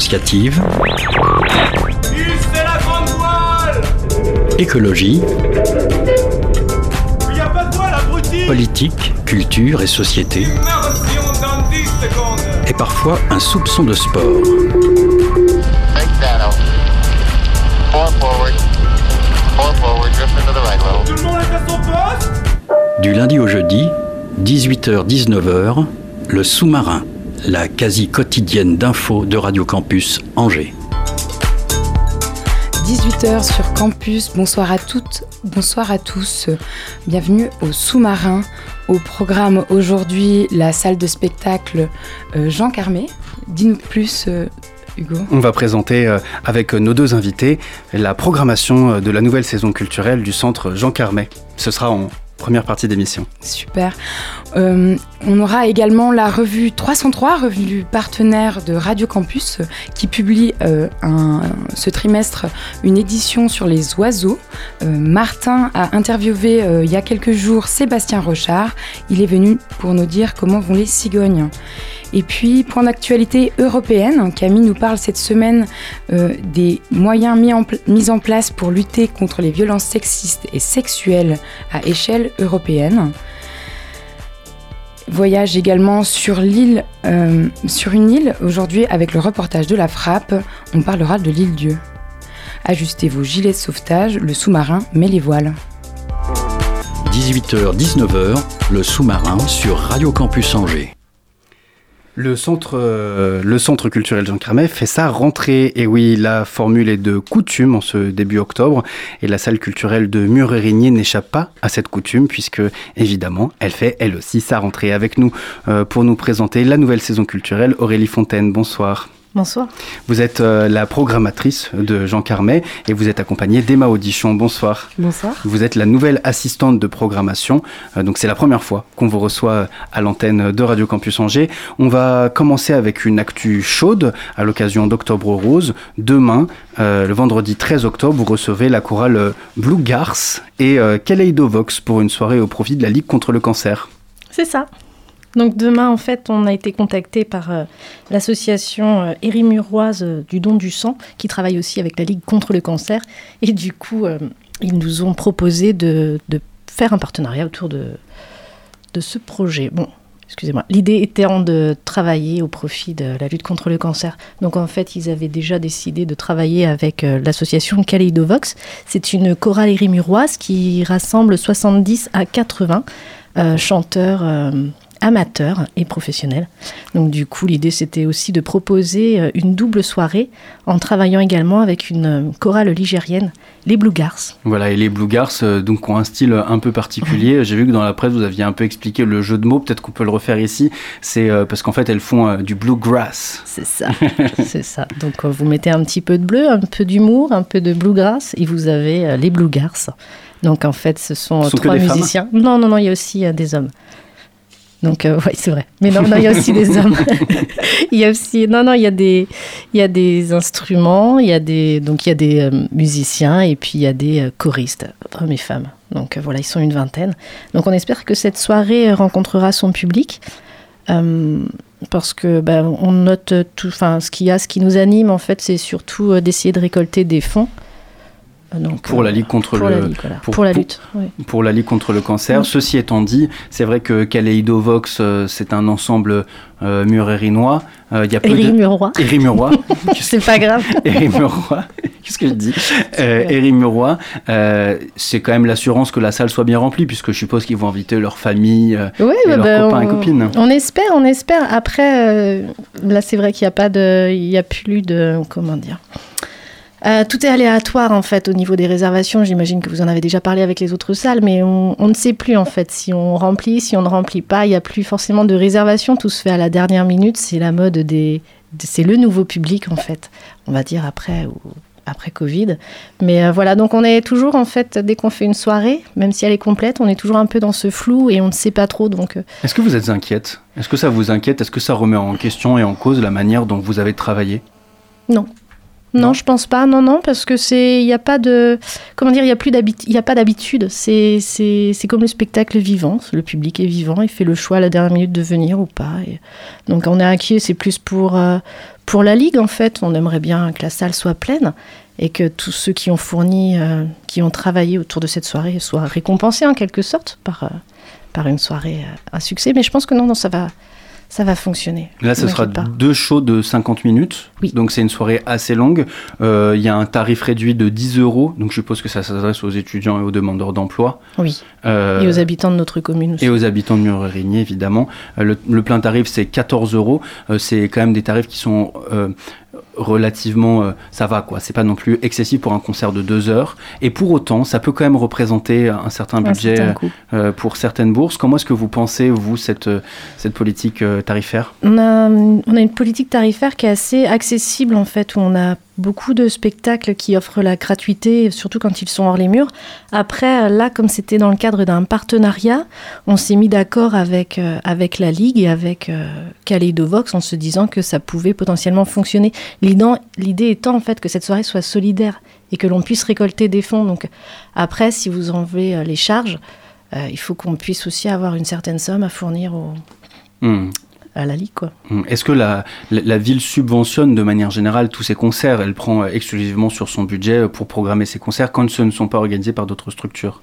associative, écologie, politique, culture et société, et parfois un soupçon de sport. Du lundi au jeudi, 18h-19h, le sous-marin, la quasi quotidienne d'infos de Radio Campus Angers. 18h sur campus, bonsoir à toutes, bonsoir à tous. Bienvenue au sous-marin. Au programme aujourd'hui, la salle de spectacle euh, Jean Carmé. Dis-nous plus, euh, Hugo. On va présenter euh, avec nos deux invités la programmation de la nouvelle saison culturelle du centre Jean Carmet. Ce sera en première partie d'émission. Super. Euh, on aura également la revue 303, revue partenaire de Radio Campus, qui publie euh, ce trimestre une édition sur les oiseaux. Euh, Martin a interviewé il y a quelques jours Sébastien Rochard. Il est venu pour nous dire comment vont les cigognes. Et puis, point d'actualité européenne, Camille nous parle cette semaine des moyens mis en, mis en, place pour lutter contre les violences sexistes et sexuelles à échelle européenne. Voyage également sur l'île, euh, sur une île aujourd'hui avec le reportage de la frappe. On parlera de l'île Dieu. Ajustez vos gilets de sauvetage, le sous-marin met les voiles. 18h-19h, le sous-marin sur Radio Campus Angers. Le centre, euh, le centre culturel Jean Carmet fait sa rentrée. Et oui, la formule est de coutume en ce début octobre. Et la salle culturelle de Murérigné n'échappe pas à cette coutume, puisque évidemment, elle fait elle aussi sa rentrée avec nous euh, pour nous présenter la nouvelle saison culturelle. Aurélie Fontaine, bonsoir. Bonsoir. Vous êtes euh, la programmatrice de Jean Carmet et vous êtes accompagnée d'Emma Audichon. Bonsoir. Bonsoir. Vous êtes la nouvelle assistante de programmation. Euh, donc c'est la première fois qu'on vous reçoit à l'antenne de Radio Campus Angers. On va commencer avec une actu chaude à l'occasion d'Octobre Rose. Demain, euh, le vendredi 13 octobre, vous recevez la chorale Blue Garce et Kaleidovox pour une soirée au profit de la Ligue contre le cancer. C'est ça. Donc demain, en fait, on a été contacté par euh, l'association euh, Érimuroise euh, du don du sang, qui travaille aussi avec la Ligue contre le cancer. Et du coup, euh, ils nous ont proposé de, faire un partenariat autour de, ce projet. Bon, excusez-moi. L'idée était de travailler au profit de la lutte contre le cancer. Donc en fait, ils avaient déjà décidé de travailler avec l'association Kaleidovox. C'est une chorale érimuroise qui rassemble 70 à 80 euh, chanteurs amateurs et professionnels. Donc du coup, l'idée c'était aussi de proposer une double soirée en travaillant également avec une chorale ligérienne, les Blue Garces. Voilà, et les Blue Garces donc ont un style un peu particulier. J'ai vu que dans la presse vous aviez un peu expliqué le jeu de mots, peut-être qu'on peut le refaire ici. C'est euh, parce qu'en fait elles font euh, du bluegrass. C'est ça, c'est ça. Donc euh, vous mettez un petit peu de bleu, un peu d'humour, un peu de bluegrass et vous avez euh, les Blue Garces. Donc en fait ce sont, Ce sont trois musiciens. Non, non, non, il y a aussi des hommes. Donc, euh, oui, c'est vrai. Mais non, non, il y a aussi des hommes. il y a aussi, non, non, il y a des, il y a des instruments, il y a des, donc il y a des euh, musiciens et puis il y a des euh, choristes, hommes et femmes. Donc voilà, ils sont une vingtaine. Donc on espère que cette soirée rencontrera son public. Parce que ben, on note tout, enfin, ce qu'il y a, ce qui nous anime en fait, c'est surtout d'essayer de récolter des fonds. Donc, pour la ligue contre pour le la ligue, voilà. pour, pour, la lutte pour, oui. pour, la ligue contre le cancer. Oui. Ceci étant dit, c'est vrai que Kaleidovox euh, c'est un ensemble euh, murérinois. Euh, il y a peu. Érimurois. c'est pas grave. Érimurois. Qu'est-ce que je dis? Euh, Érimurois. c'est quand même l'assurance que la salle soit bien remplie, puisque je suppose qu'ils vont inviter leur famille oui, et bah leurs bah, copains on, et copines. On espère, on espère. Après, là, c'est vrai qu'il n'y a pas de, il y a plus de, comment dire. Euh, tout est aléatoire en fait au niveau des réservations. J'imagine que vous en avez déjà parlé avec les autres salles, mais on, on, ne sait plus en fait si on remplit, si on ne remplit pas. Il n'y a plus forcément de réservation. Tout se fait à la dernière minute. C'est la mode des, c'est le nouveau public en fait. On va dire après ou après Covid. Mais euh, voilà, donc on est toujours en fait dès qu'on fait une soirée, même si elle est complète, on est toujours un peu dans ce flou et on ne sait pas trop. Donc. euh, Est-ce que vous êtes inquiète? Est-ce que ça vous inquiète? Est-ce que ça remet en question et en cause la manière dont vous avez travaillé? Non. Non, je pense pas. Non, non, parce que c'est, il n'y a pas de, comment dire, il y a plus d'habitude. Il y a pas d'habitude. C'est, c'est, c'est comme le spectacle vivant. Le public est vivant. Il fait le choix à la dernière minute de venir ou pas. donc, on est inquiet. C'est plus pour euh, pour la ligue en fait. On aimerait bien que la salle soit pleine et que tous ceux qui ont fourni, euh, qui ont travaillé autour de cette soirée soient récompensés en quelque sorte par euh, par une soirée à succès. Mais je pense que non, non, ça va ça va fonctionner. Là, ce sera deux shows de 50 minutes. Oui. Donc, c'est une soirée assez longue. Euh, il y a un tarif réduit de 10 euros. Donc, je suppose que ça s'adresse aux étudiants et aux demandeurs d'emploi. Oui. Euh, et aux habitants de notre commune aussi. Et aux habitants de Murérigny, évidemment. Euh, le, plein tarif, c'est 14 euros. c'est quand même des tarifs qui sont relativement euh, ça va quoi. C'est pas non plus excessif pour un concert de deux heures. Et pour autant ça peut quand même représenter un certain budget euh, pour certaines bourses. Comment est-ce que vous pensez vous cette euh, cette politique tarifaire? On a, on a une politique tarifaire qui est assez accessible en fait où on a beaucoup de spectacles qui offrent la gratuité, surtout quand ils sont hors les murs. Après, là, comme c'était dans le cadre d'un partenariat, on s'est mis d'accord avec, euh, avec la Ligue et avec euh, Kaleidovox en se disant que ça pouvait potentiellement fonctionner. L'idée étant en fait que cette soirée soit solidaire et que l'on puisse récolter des fonds. Donc après, si vous enlevez euh, les charges, il faut qu'on puisse aussi avoir une certaine somme à fournir aux, hmm à la Ligue. Hum, est-ce que la, la, ville subventionne de manière générale tous ses concerts? Elle prend exclusivement sur son budget pour programmer ses concerts quand ce ne sont pas organisés par d'autres structures?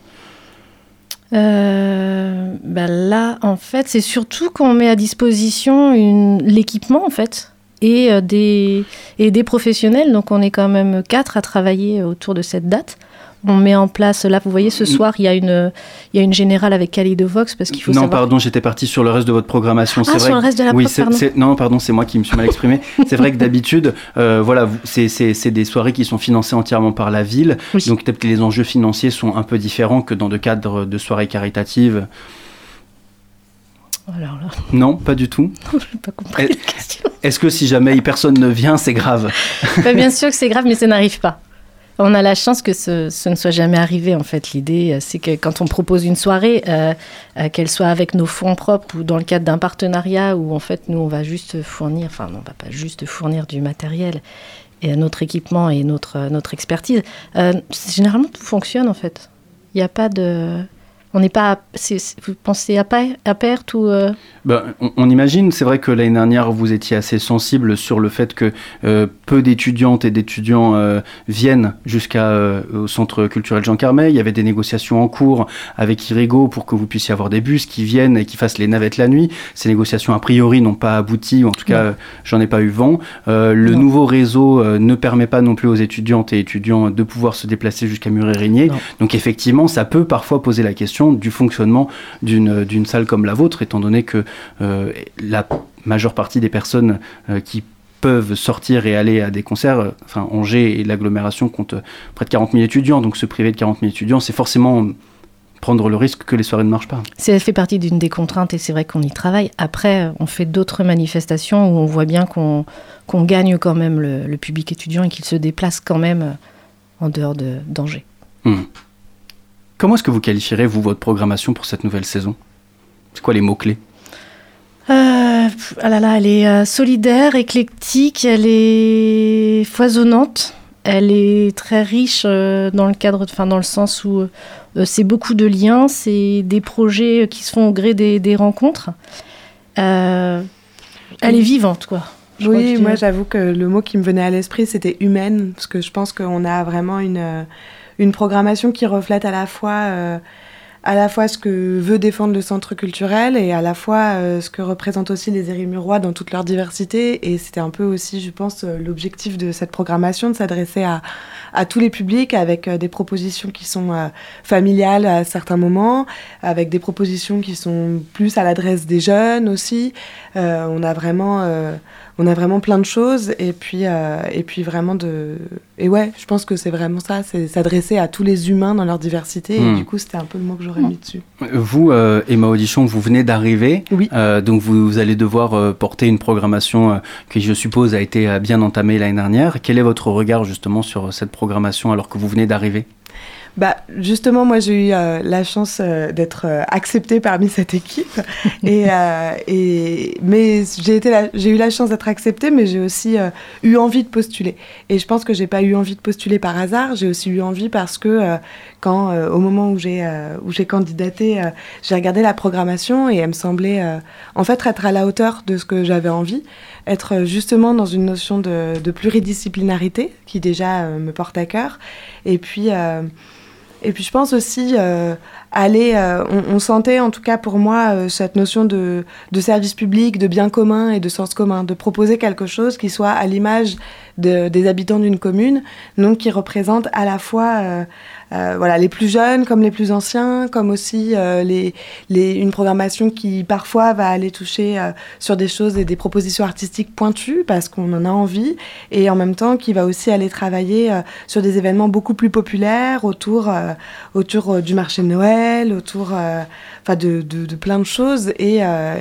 Euh, ben là, en fait, c'est surtout qu'on met à disposition l'équipement, en fait, et, euh, des, et des professionnels. Donc, on est quand même quatre à travailler autour de cette date on met en place, là vous voyez ce soir il y a une, il y a une générale avec Cali de Vox parce qu'il faut Non pardon j'étais parti sur le reste de votre programmation. Ah sur le reste de la oui, Non pardon c'est moi qui me suis mal exprimé. c'est vrai que d'habitude euh, voilà c'est des soirées qui sont financées entièrement par la ville. Donc peut-être que les enjeux financiers sont un peu différents que dans le cadre de soirées caritatives. Alors là... Non, pas du tout. Je n'ai pas compris la question. Est-ce que si jamais personne ne vient, c'est grave? Bah, Bien sûr que c'est grave, mais ça n'arrive pas. On a la chance que ce, ne soit jamais arrivé, en fait. L'idée, euh, c'est que quand on propose une soirée, euh, euh, qu'elle soit avec nos fonds propres ou dans le cadre d'un partenariat où, en fait, nous, on va juste fournir, enfin, on va pas juste fournir du matériel et notre équipement et notre, notre expertise. généralement, tout fonctionne, en fait. Il n'y a pas de... On n'est pas. vous pensez à, à perte ou. Euh? Ben, on, imagine, c'est vrai que l'année dernière, vous étiez assez sensible sur le fait que euh, peu d'étudiantes et d'étudiants euh, viennent jusqu'au centre culturel Jean Carmet. Il y avait des négociations en cours avec Irigo pour que vous puissiez avoir des bus qui viennent et qui fassent les navettes la nuit. Ces négociations, a priori, n'ont pas abouti, ou en tout cas, j'en ai pas eu vent. le nouveau réseau ne permet pas non plus aux étudiantes et étudiants de pouvoir se déplacer jusqu'à Muret-Régnier. Donc, effectivement, ça peut parfois poser la question du fonctionnement d'une salle comme la vôtre, étant donné que euh, la majeure partie des personnes euh, qui peuvent sortir et aller à des concerts, euh, enfin Angers et l'agglomération comptent près de 40 000 étudiants, donc se priver de 40 000 étudiants, c'est forcément prendre le risque que les soirées ne marchent pas. Ça fait partie d'une des contraintes et c'est vrai qu'on y travaille. Après, on fait d'autres manifestations où on voit bien qu'on gagne quand même le, public étudiant et qu'il se déplace quand même en dehors d'Angers. Hmm. Comment est-ce que vous qualifierez, vous, votre programmation pour cette nouvelle saison? C'est quoi les mots-clés? Euh, ah là là, elle est euh, solidaire, éclectique, elle est foisonnante, elle est très riche euh, dans le cadre, enfin dans le sens où c'est beaucoup de liens, c'est des projets qui se font au gré des, rencontres. elle est vivante, quoi. oui, moi j'avoue que le mot qui me venait à l'esprit c'était humaine, parce que je pense qu'on a vraiment une une programmation qui reflète à la fois euh, à la fois ce que veut défendre le centre culturel et à la fois euh, ce que représentent aussi les Érimurois dans toute leur diversité. Et c'était un peu aussi, je pense, euh, l'objectif de cette programmation, de s'adresser à, à, tous les publics avec des propositions qui sont familiales à certains moments, avec des propositions qui sont plus à l'adresse des jeunes aussi. on a vraiment on a vraiment plein de choses et puis euh, et puis vraiment de et ouais je pense que c'est vraiment ça c'est s'adresser à tous les humains dans leur diversité et hmm. du coup c'était un peu le mot que j'aurais mis dessus. Vous euh, Emma Audition vous venez d'arriver oui. euh, donc vous, allez devoir porter une programmation qui je suppose a été bien entamée l'année dernière. Quel est votre regard justement sur cette programmation alors que vous venez d'arriver? Bah, justement, moi, j'ai eu euh, la chance euh, d'être euh, acceptée parmi cette équipe. et, et, mais j'ai, été j'ai eu la chance d'être acceptée, mais j'ai aussi eu envie de postuler. Et je pense que j'ai pas eu envie de postuler par hasard. J'ai aussi eu envie parce que quand, au moment où j'ai, où j'ai candidaté, j'ai regardé la programmation et elle me semblait, en fait, être à la hauteur de ce que j'avais envie être justement dans une notion de, de pluridisciplinarité qui déjà me porte à cœur. Et puis, et puis je pense aussi euh, aller, euh, on, sentait en tout cas pour moi euh, cette notion de, de, service public, de bien commun et de sens commun, de proposer quelque chose qui soit à l'image des habitants d'une commune, donc qui représente à la fois euh, voilà, les plus jeunes comme les plus anciens, comme aussi les, les, une programmation qui parfois va aller toucher sur des choses et des propositions artistiques pointues parce qu'on en a envie, et en même temps qui va aussi aller travailler sur des événements beaucoup plus populaires autour, autour du marché de Noël, autour enfin de, de, plein de choses, et,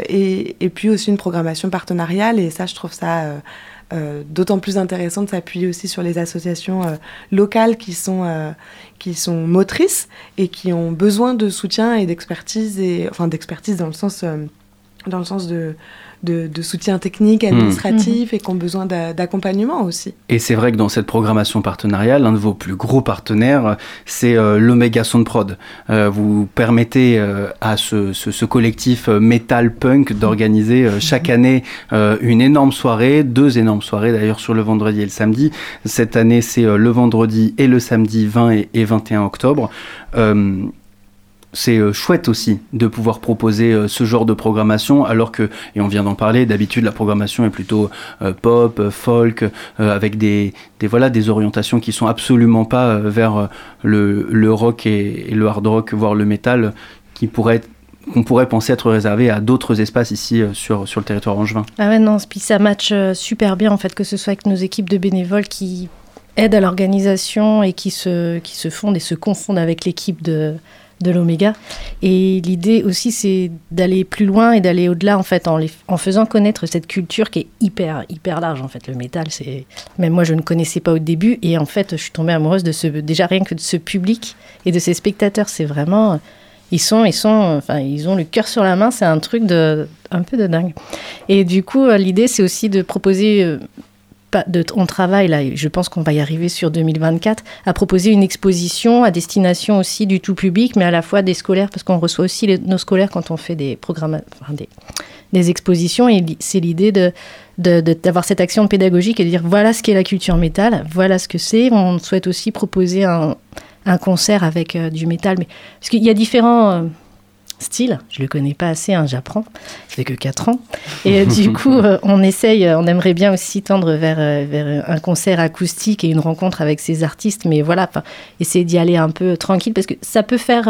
et, et, puis aussi une programmation partenariale, et ça je trouve ça euh, d'autant plus intéressant de s'appuyer aussi sur les associations euh, locales qui sont, euh, qui sont motrices et qui ont besoin de soutien et d'expertise, et, enfin d'expertise dans le sens, dans le sens de, de, soutien technique, administratif et qui ont besoin d'accompagnement aussi. Et c'est vrai que dans cette programmation partenariale, l'un de vos plus gros partenaires, c'est euh, l'Omega Soundprod. Euh, vous permettez euh, à ce, collectif metal punk d'organiser chaque année une énorme soirée, deux énormes soirées d'ailleurs sur le vendredi et le samedi. Cette année, c'est le vendredi et le samedi 20 et, et 21 octobre c'est euh, chouette aussi de pouvoir proposer euh, ce genre de programmation alors que, et on vient d'en parler, d'habitude la programmation est plutôt euh, pop, folk, avec des, voilà, des orientations qui sont absolument pas vers le, rock et, le hard rock, voire le métal, qui pourrait qu'on pourrait penser être réservé à d'autres espaces ici sur, sur le territoire angevin. Ah ouais, non, puis ça match super bien en fait, que ce soit avec nos équipes de bénévoles qui aident à l'organisation et qui se, qui se fondent et se confondent avec l'équipe de, de l'oméga. Et l'idée aussi, c'est d'aller plus loin et d'aller au-delà, en fait, en, faisant connaître cette culture qui est hyper, hyper large, en fait. Le métal, c'est... Même moi, je ne connaissais pas au début. Et en fait, je suis tombée amoureuse de ce... Déjà, rien que de ce public et de ces spectateurs. C'est vraiment... Ils sont, ils sont, enfin, ils ont le cœur sur la main. C'est un truc de, un peu de dingue. Et du coup, l'idée, c'est aussi de proposer on travaille je pense qu'on va y arriver sur 2024, à proposer une exposition à destination aussi du tout public, mais à la fois des scolaires, parce qu'on reçoit aussi nos scolaires quand on fait des programmes, des, expositions, et c'est l'idée de, d'avoir cette action pédagogique et de dire voilà ce qu'est la culture métal, voilà ce que c'est. On souhaite aussi proposer un, concert avec euh, du métal, mais parce qu'il y a différents euh, style. Je le connais pas assez, hein, j'apprends. Ça fait que 4 ans. Et euh, du coup, euh, on essaye, euh, on aimerait bien aussi tendre vers, vers un concert acoustique et une rencontre avec ces artistes. Mais voilà, essayer d'y aller un peu tranquille parce que ça peut faire.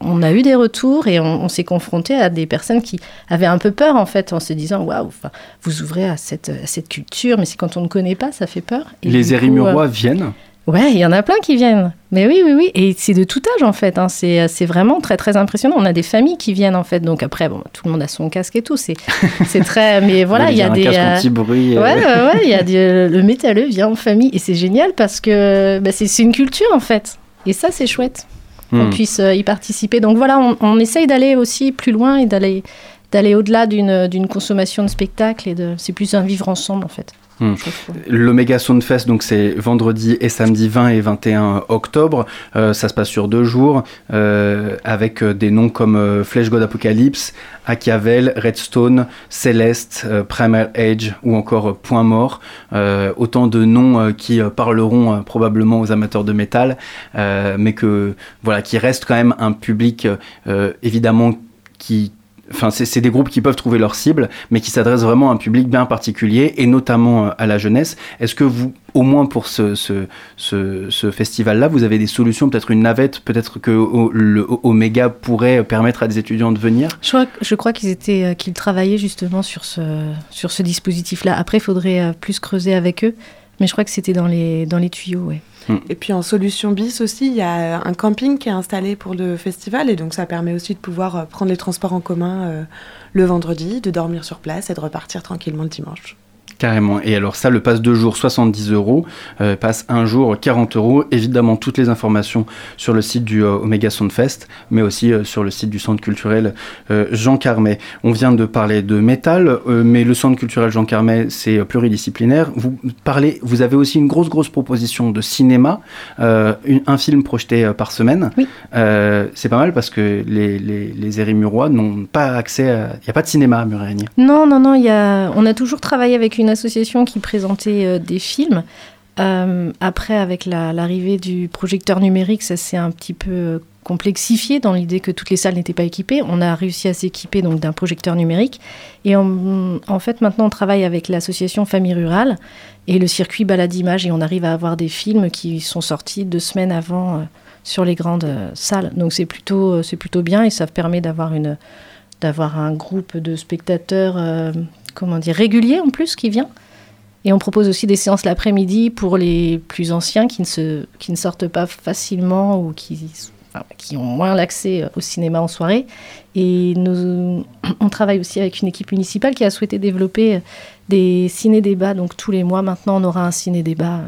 on a eu des retours et on, s'est confronté à des personnes qui avaient un peu peur en fait en se disant waouh, vous ouvrez à cette, cette culture, mais c'est quand on ne connaît pas, ça fait peur. les Érimurois viennent Ouais, il y en a plein qui viennent. Mais oui, oui, oui. Et c'est de tout âge, en fait. Hein. C'est, vraiment très, très impressionnant. On a des familles qui viennent, en fait. Donc après, bon, tout le monde a son casque et tout. C'est, c'est très... Mais voilà, il y a, des... Euh, anti-bruit. Euh. Ouais, ouais, il y a des... le métalleux vient en famille. Et c'est génial parce que bah, c'est, une culture, en fait. Et ça, c'est chouette qu'on hmm. puisse euh, y participer. Donc voilà, on, on essaye d'aller aussi plus loin et d'aller, d'aller au-delà d'une, d'une consommation de spectacle. Et de... C'est plus un vivre ensemble, en fait. L'Omega Soundfest, donc c'est vendredi et samedi 20 et 21 octobre. Euh, ça se passe sur deux jours euh, avec euh, des noms comme Flesh God Apocalypse, Achiavel, Redstone, Celeste, Primal Age ou encore Point Mort. autant de noms qui parleront probablement aux amateurs de métal, mais que voilà, qui reste quand même un public évidemment qui Enfin, c'est des groupes qui peuvent trouver leur cible, mais qui s'adressent vraiment à un public bien particulier, et notamment euh, à la jeunesse. Est-ce que vous, au moins pour ce, ce, ce, festival-là, vous avez des solutions, peut-être une navette, peut-être que le Omega pourrait permettre à des étudiants de venir? Je crois, je crois qu'ils étaient, euh, qu'ils travaillaient justement sur ce, sur ce dispositif-là. Après, il faudrait euh, plus creuser avec eux, mais je crois que c'était dans les, dans les tuyaux, ouais. Mm. Et puis en solution bis aussi, il y a un camping qui est installé pour le festival et donc ça permet aussi de pouvoir euh, prendre les transports en commun euh, le vendredi, de dormir sur place et de repartir tranquillement le dimanche. Carrément. Et alors ça, le passe deux jours 70 euros, euh, passe un jour 40 euros. Évidemment, toutes les informations sur le site du euh, Omega Soundfest, mais aussi euh, sur le site du Centre culturel Jean Carmet. On vient de parler de métal, mais le Centre culturel Jean Carmet, c'est pluridisciplinaire. Vous parlez, vous avez aussi une grosse, grosse proposition de cinéma, un film projeté par semaine. Oui. c'est pas mal parce que les, les, les Érimurois n'ont pas accès à... Il n'y a pas de cinéma à Murègne. Non, non, non. Y a... On a toujours travaillé avec une association qui présentait euh, des films. Euh, après, avec l'arrivée du projecteur numérique, ça s'est un petit peu euh, complexifié dans l'idée que toutes les salles n'étaient pas équipées. On a réussi à s'équiper donc d'un projecteur numérique. Et en fait, maintenant, on travaille avec l'association Famille Rurale et le circuit Balade Image. Et on arrive à avoir des films qui sont sortis deux semaines avant sur les grandes salles. Donc c'est plutôt, c'est plutôt bien et ça permet d'avoir d'avoir un groupe de spectateurs comment dire, réguliers en plus qui vient. Et on propose aussi des séances l'après-midi pour les plus anciens qui ne, se, qui ne sortent pas facilement ou qui, qui ont moins l'accès au cinéma en soirée. Et nous, on travaille aussi avec une équipe municipale qui a souhaité développer des ciné-débats. Donc tous les mois, maintenant, on aura un ciné-débat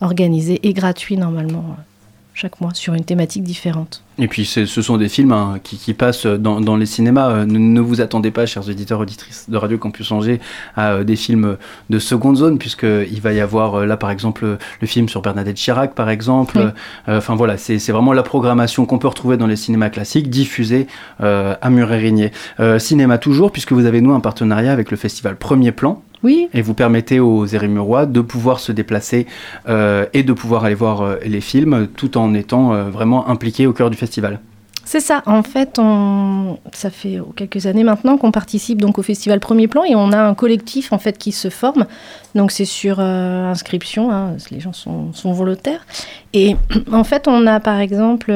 organisé et gratuit normalement chaque mois sur une thématique différente. Et puis ce sont des films hein, qui, passent dans, les cinémas. Euh, ne, vous attendez pas, chers auditeurs auditrices de Radio Campus Angers, à euh, des films de seconde zone, puisqu'il va y avoir euh, là par exemple le film sur Bernadette Chirac, par exemple. Enfin voilà, c'est vraiment la programmation qu'on peut retrouver dans les cinémas classiques, diffusée à Muret-Rigné. cinéma toujours, puisque vous avez nous un partenariat avec le festival Premier Plan, oui. Et vous permettez aux Érimurois de pouvoir se déplacer euh, et de pouvoir aller voir euh, les films tout en étant euh, vraiment impliqués au cœur du festival. C'est ça. En fait, on... ça fait quelques années maintenant qu'on participe donc au festival Premier Plan et on a un collectif en fait qui se forme. Donc c'est sur inscription. Hein, les gens sont, sont, volontaires. Et en fait, on a par exemple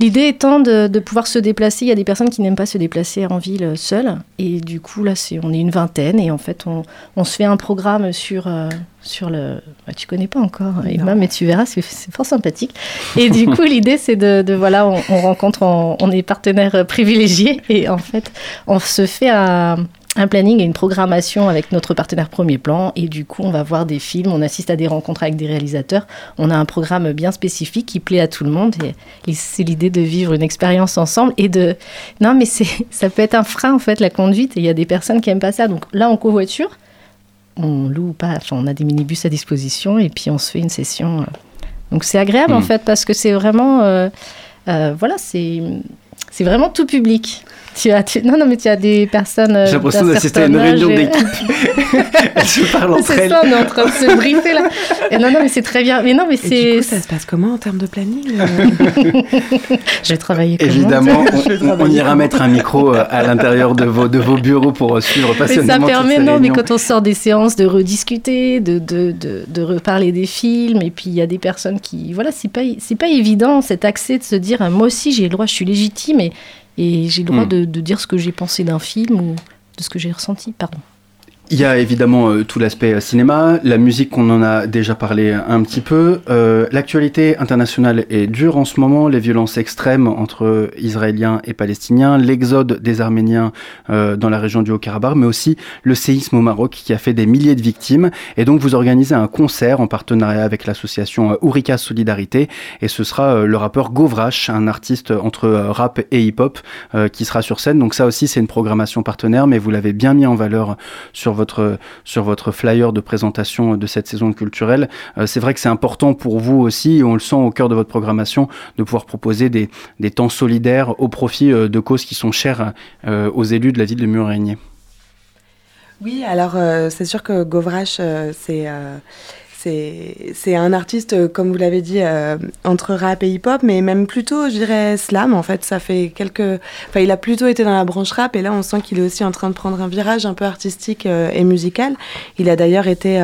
L'idée étant de, pouvoir se déplacer. Il y a des personnes qui n'aiment pas se déplacer en ville seules. Et du coup, là, c'est, on est une vingtaine. Et en fait, on, se fait un programme sur, euh, sur le. Bah, tu connais pas encore, Emma, mais tu verras, c'est, fort sympathique. Et du coup, l'idée, c'est de, voilà, on, rencontre, on, est partenaire privilégié. Et en fait, on se fait un un planning et une programmation avec notre partenaire Premier Plan. Et du coup, on va voir des films, on assiste à des rencontres avec des réalisateurs. On a un programme bien spécifique qui plaît à tout le monde. Et, c'est l'idée de vivre une expérience ensemble et de. Non, mais ça peut être un frein, en fait, la conduite. Et il y a des personnes qui n'aiment pas ça. Donc là, en covoiture, on loue pas. Enfin, on a des minibus à disposition et puis on se fait une session. Euh. Donc c'est agréable, en hmm. fait, parce que c'est vraiment. Euh, euh, voilà, c'est vraiment tout public. Tu as, non, non, mais tu as des personnes. Euh, J'ai l'impression d'assister à une réunion d'équipe. Elles se parlent entre elles. C'est ça, on est en train de se briefer là. Et non, non, mais c'est très bien. Mais non, mais c'est. Du coup, ça se passe comment en termes de planning euh Je vais travailler comment Évidemment, on, ira mettre un micro euh, à l'intérieur de vos, de vos bureaux pour suivre passionnément. Mais ça permet, non, mais quand on sort des séances, de rediscuter, de, de, de, de reparler des films. Et puis, il y a des personnes qui. Voilà, c'est pas, pas évident cet accès de se dire moi aussi, j'ai le droit, je suis légitime. Et et j'ai le droit hmm. de, de, dire ce que j'ai pensé d'un film ou de ce que j'ai ressenti. Pardon. Il y a évidemment euh, tout l'aspect euh, cinéma, la musique qu'on en a déjà parlé un petit peu. Euh, l'actualité internationale est dure en ce moment, les violences extrêmes entre Israéliens et Palestiniens, l'exode des Arméniens dans la région du Haut-Karabakh, mais aussi le séisme au Maroc qui a fait des milliers de victimes. Et donc vous organisez un concert en partenariat avec l'association Ourika Solidarité, et ce sera le rappeur Govrash, un artiste entre rap et hip-hop, qui sera sur scène. Donc ça aussi c'est une programmation partenaire, mais vous l'avez bien mis en valeur sur sur votre flyer de présentation de cette saison culturelle. Euh, c'est vrai que c'est important pour vous aussi, on le sent au cœur de votre programmation, de pouvoir proposer des, des temps solidaires au profit euh, de causes qui sont chères euh, aux élus de la ville de Murigny. Oui, alors c'est sûr que Govrache, c'est c'est un artiste, euh, comme vous l'avez dit, euh, entre rap et hip-hop, mais même plutôt, je dirais, slam. En fait, ça fait quelques. Enfin, il a plutôt été dans la branche rap, et là, on sent qu'il est aussi en train de prendre un virage un peu artistique euh, et musical. Il a d'ailleurs été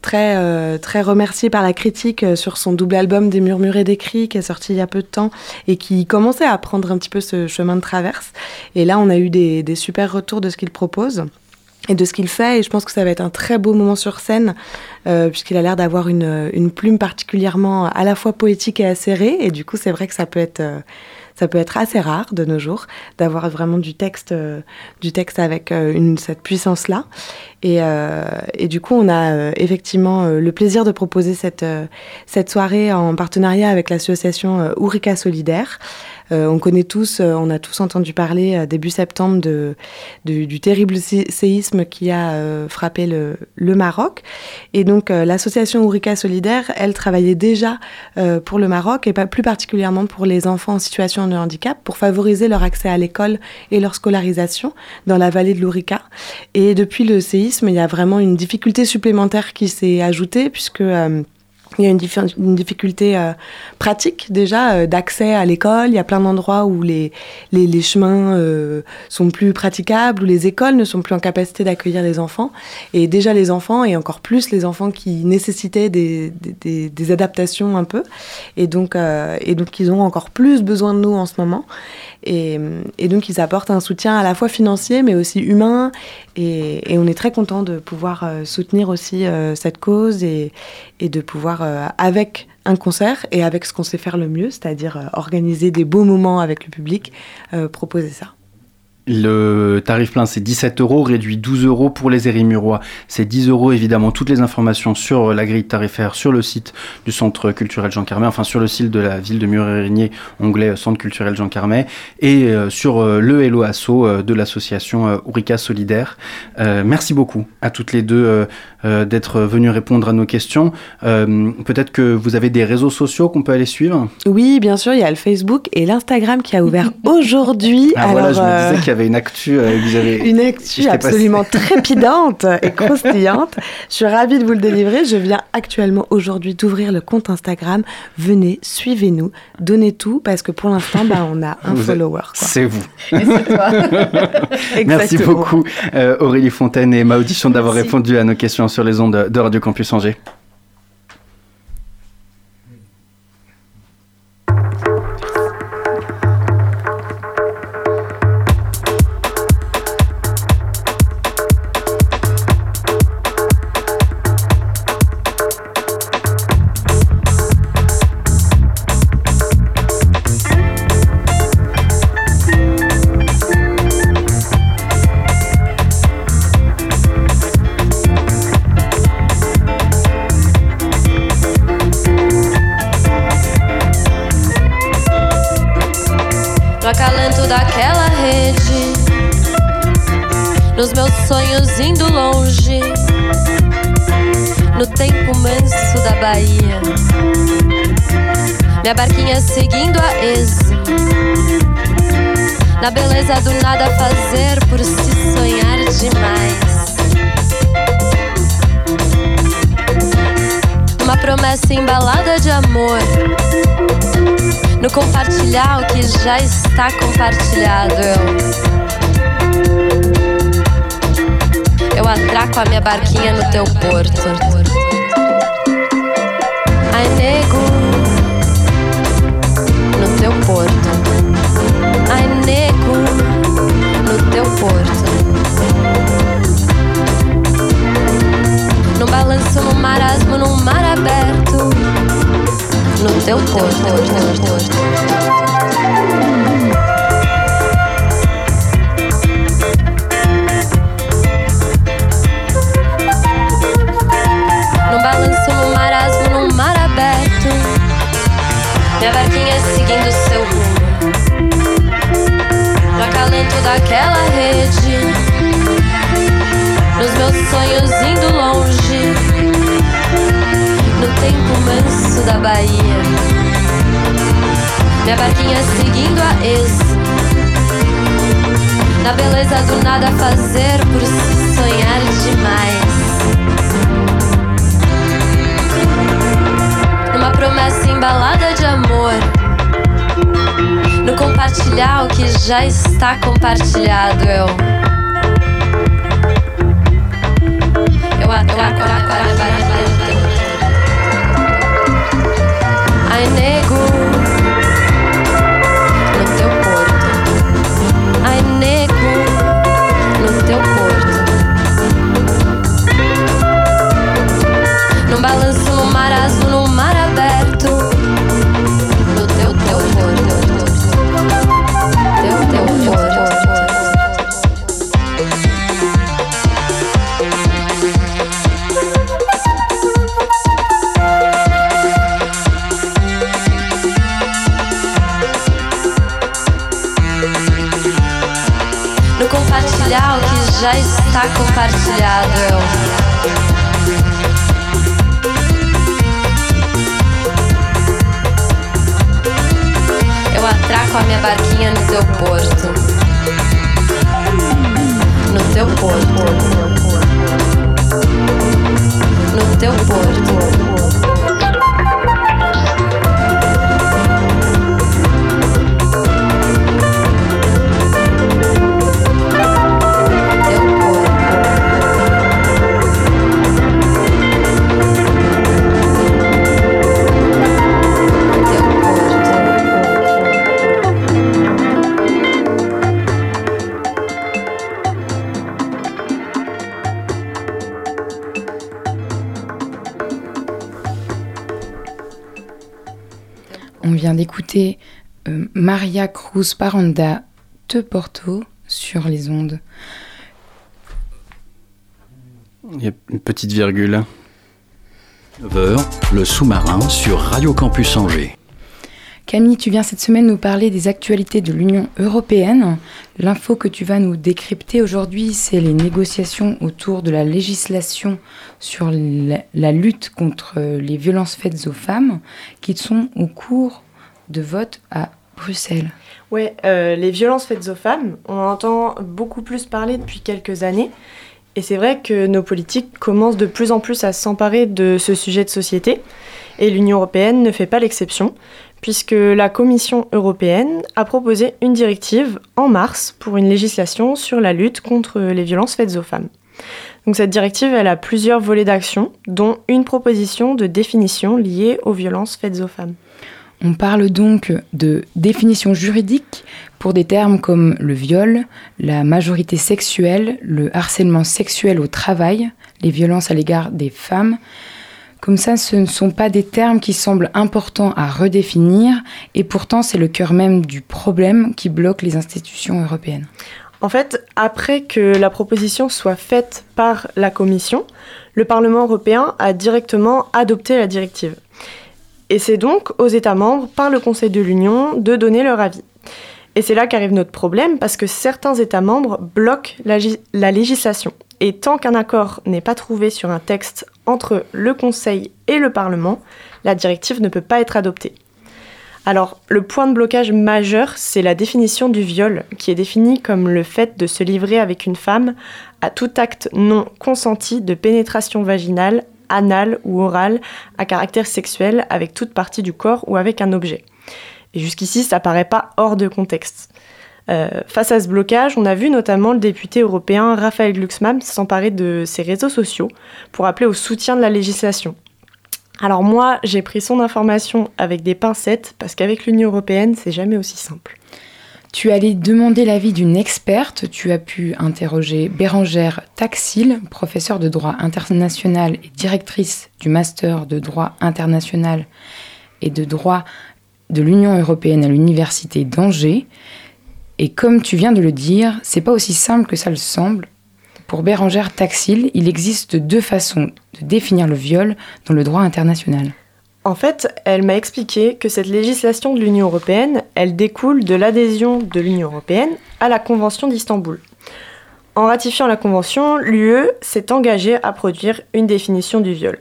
très, très remercié par la critique sur son double album Des murmurés des cris, qui est sorti il y a peu de temps, et qui commençait à prendre un petit peu ce chemin de traverse. Et là, on a eu des super retours de ce qu'il propose et de ce qu'il fait. Et je pense que ça va être un très beau moment sur scène, euh, puisqu'il a l'air d'avoir une, une, plume particulièrement à la fois poétique et acérée. Et du coup, c'est vrai que ça peut être, euh, ça peut être assez rare de nos jours d'avoir vraiment du texte, du texte avec une, cette puissance-là. Et, et, du coup, on a effectivement le plaisir de proposer cette, cette soirée en partenariat avec l'association Ourika Solidaire. Euh, on connaît tous, euh, on a tous entendu parler euh, début septembre du terrible séisme qui a frappé le, Maroc. Et donc l'association Ourika Solidaire, elle travaillait déjà pour le Maroc et pas plus particulièrement pour les enfants en situation de handicap pour favoriser leur accès à l'école et leur scolarisation dans la vallée de l'Ourika. Et depuis le séisme, il y a vraiment une difficulté supplémentaire qui s'est ajoutée puisque il y a une, difficulté euh, pratique déjà euh, d'accès à l'école. Il y a plein d'endroits où les, les, les chemins euh, sont plus praticables, où les écoles ne sont plus en capacité d'accueillir les enfants. Et déjà les enfants, et encore plus les enfants qui nécessitaient des, des, des adaptations un peu. Et donc, et donc ils ont encore plus besoin de nous en ce moment. Et, donc, ils apportent un soutien à la fois financier, mais aussi humain. Et, on est très content de pouvoir euh, soutenir aussi euh, cette cause et, et de pouvoir, euh, avec un concert et avec ce qu'on sait faire le mieux, c'est-à-dire organiser des beaux moments avec le public, proposer ça. Le tarif plein, c'est 17 euros, réduit 12 euros pour les Érimurois. C'est 10 euros, évidemment. Toutes les informations sur la grille tarifaire sur le site du Centre culturel Jean Carmet, enfin sur le site de la ville de Murérigné, onglet Centre culturel Jean Carmet, et euh, sur euh, le Hello Asso euh, de l'association Ourika Solidaire. merci beaucoup à toutes les deux d'être venues répondre à nos questions. Peut-être que vous avez des réseaux sociaux qu'on peut aller suivre? Oui, bien sûr, il y a le Facebook et l'Instagram qui a ouvert aujourd'hui. Ah, voilà, je me disais avait une actu. Euh, vous avez... Une actu absolument trépidante et croustillante. Je suis ravie de vous le délivrer. Je viens actuellement aujourd'hui d'ouvrir le compte Instagram. Venez, suivez-nous, donnez tout parce que pour l'instant, bah, on a un follower. C'est vous. Et c'est toi. Merci beaucoup euh, Aurélie Fontaine et ma audition d'avoir répondu à nos questions sur les ondes de Radio Campus Angers. Na beleza do nada fazer por se sonhar demais. Uma promessa embalada de amor. No compartilhar o que já está compartilhado. Eu, eu atraco a minha barquinha no teu porto. Ai, nego, no teu porto. Ai, nego, no teu porto. No balanço, no marasmo, no mar aberto. No teu porto. No seguindo seu rumo acalento daquela rede. Nos meus sonhos indo longe, no tempo manso da Bahia. Minha barquinha seguindo a ex. Na beleza do nada fazer por se sonhar demais. Numa promessa embalada de amor no compartilhar o que já está compartilhado. Eu. Maria Cruz Paranda Te Porto sur les ondes. Il y a une petite virgule. 9h, le sous-marin sur Radio Campus Angers. Camille, tu viens cette semaine nous parler des actualités de l'Union européenne. L'info que tu vas nous décrypter aujourd'hui, c'est les négociations autour de la législation sur la lutte contre les violences faites aux femmes qui sont au cours de vote à Bruxelles. Ouais, euh, les violences faites aux femmes, on en entend beaucoup plus parler depuis quelques années. Et c'est vrai que nos politiques commencent de plus en plus à s'emparer de ce sujet de société. Et l'Union européenne ne fait pas l'exception, puisque la Commission européenne a proposé une directive en mars pour une législation sur la lutte contre les violences faites aux femmes. Donc cette directive, elle a plusieurs volets d'action, dont une proposition de définition liée aux violences faites aux femmes. On parle donc de définition juridique pour des termes comme le viol, la majorité sexuelle, le harcèlement sexuel au travail, les violences à l'égard des femmes. Comme ça, ce ne sont pas des termes qui semblent importants à redéfinir, et pourtant c'est le cœur même du problème qui bloque les institutions européennes. En fait, après que la proposition soit faite par la Commission, le Parlement européen a directement adopté la directive. Et c'est donc aux États membres, par le Conseil de l'Union, de donner leur avis. Et c'est là qu'arrive notre problème, parce que certains États membres bloquent la, la législation. Et tant qu'un accord n'est pas trouvé sur un texte entre le Conseil et le Parlement, la directive ne peut pas être adoptée. Alors, le point de blocage majeur, c'est la définition du viol, qui est définie comme le fait de se livrer avec une femme à tout acte non consenti de pénétration vaginale, anale ou orale à caractère sexuel avec toute partie du corps ou avec un objet. Et jusqu'ici, ça paraît pas hors de contexte. Euh, face à ce blocage, on a vu notamment le député européen Raphaël Glucksmann s'emparer de ses réseaux sociaux pour appeler au soutien de la législation. Alors moi, j'ai pris son information avec des pincettes parce qu'avec l'Union européenne, c'est jamais aussi simple. Tu allé demander l'avis d'une experte. Tu as pu interroger Bérangère Taxil, professeure de droit international et directrice du master de droit international et de droit de l'Union européenne à l'université d'Angers. Et comme tu viens de le dire, c'est pas aussi simple que ça le semble. Pour Bérangère Taxil, il existe deux façons de définir le viol dans le droit international. En fait, elle m'a expliqué que cette législation de l'Union européenne, elle découle de l'adhésion de l'Union européenne à la Convention d'Istanbul. En ratifiant la Convention, l'UE s'est engagée à produire une définition du viol.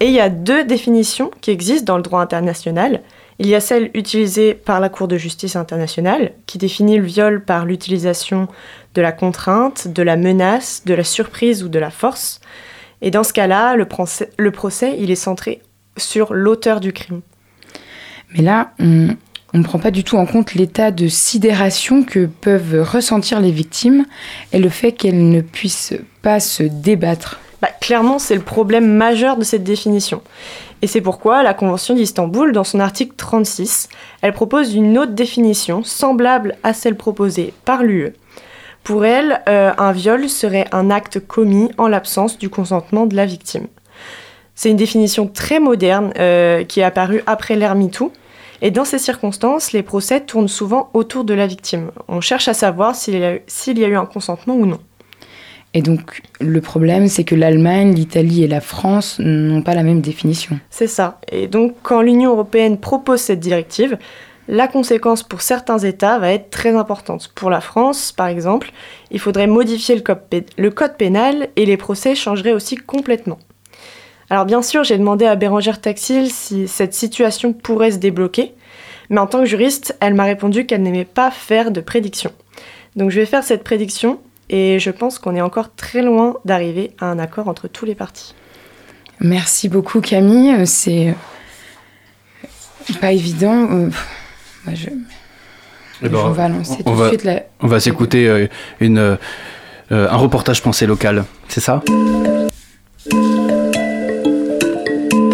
Et il y a deux définitions qui existent dans le droit international. Il y a celle utilisée par la Cour de justice internationale, qui définit le viol par l'utilisation de la contrainte, de la menace, de la surprise ou de la force. Et dans ce cas-là, le procès, il est centré sur l'auteur du crime. Mais là, on ne prend pas du tout en compte l'état de sidération que peuvent ressentir les victimes et le fait qu'elles ne puissent pas se débattre. Bah, clairement, c'est le problème majeur de cette définition. Et c'est pourquoi la Convention d'Istanbul, dans son article 36, elle propose une autre définition semblable à celle proposée par l'UE. Pour elle, euh, un viol serait un acte commis en l'absence du consentement de la victime. C'est une définition très moderne euh, qui est apparue après l'ère MeToo. Et dans ces circonstances, les procès tournent souvent autour de la victime. On cherche à savoir s'il y, y, a eu un consentement ou non. Et donc, le problème, c'est que l'Allemagne, l'Italie et la France n'ont pas la même définition. C'est ça. Et donc, quand l'Union européenne propose cette directive, la conséquence pour certains États va être très importante. Pour la France, par exemple, il faudrait modifier le code, pénal et les procès changeraient aussi complètement. Alors bien sûr, j'ai demandé à Bérangère Taxil si cette situation pourrait se débloquer, mais en tant que juriste, elle m'a répondu qu'elle n'aimait pas faire de prédictions. Donc je vais faire cette prédiction et je pense qu'on est encore très loin d'arriver à un accord entre tous les partis. Merci beaucoup Camille, euh, c'est pas évident. Euh, je... Eh ben, on va lancer tout de suite la... On va s'écouter euh, une, un reportage pensée locale, c'est ça?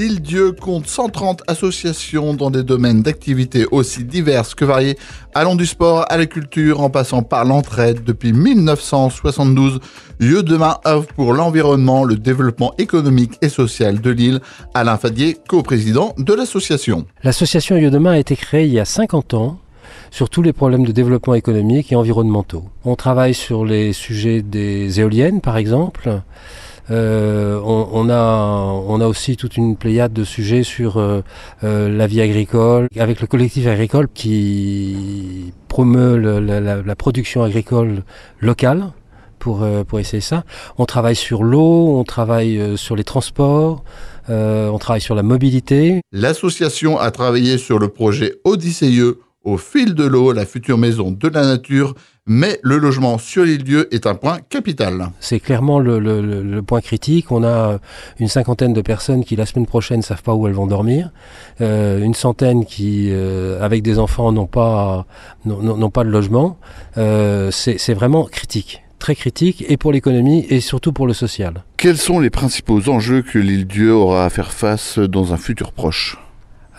L'île-Dieu compte 130 associations dans des domaines d'activité aussi diverses que variés, allant du sport à la culture en passant par l'entraide. Depuis 1972, Lieu demain œuvre pour l'environnement, le développement économique et social de l'île. Alain Fadier, co-président de l'association. L'association Lieu demain a été créée il y a 50 ans sur tous les problèmes de développement économique et environnementaux. On travaille sur les sujets des éoliennes, par exemple. Euh, on, a, on a aussi toute une pléiade de sujets sur euh, euh, la vie agricole, avec le collectif agricole qui promeut la, production agricole locale. Pour, pour essayer ça. On travaille sur l'eau, on travaille sur les transports, on travaille sur la mobilité. L'association a travaillé sur le projet Odyssée au fil de l'eau, la future maison de la nature, mais le logement sur les lieux est un point capital. C'est clairement le, point critique. On a une cinquantaine de personnes qui la semaine prochaine ne savent pas où elles vont dormir, euh, une centaine qui, euh, avec des enfants, n'ont pas, n'ont pas de logement. Euh, c'est vraiment critique très critique et pour l'économie et surtout pour le social. Quels sont les principaux enjeux que l'île Dieu aura à faire face dans un futur proche?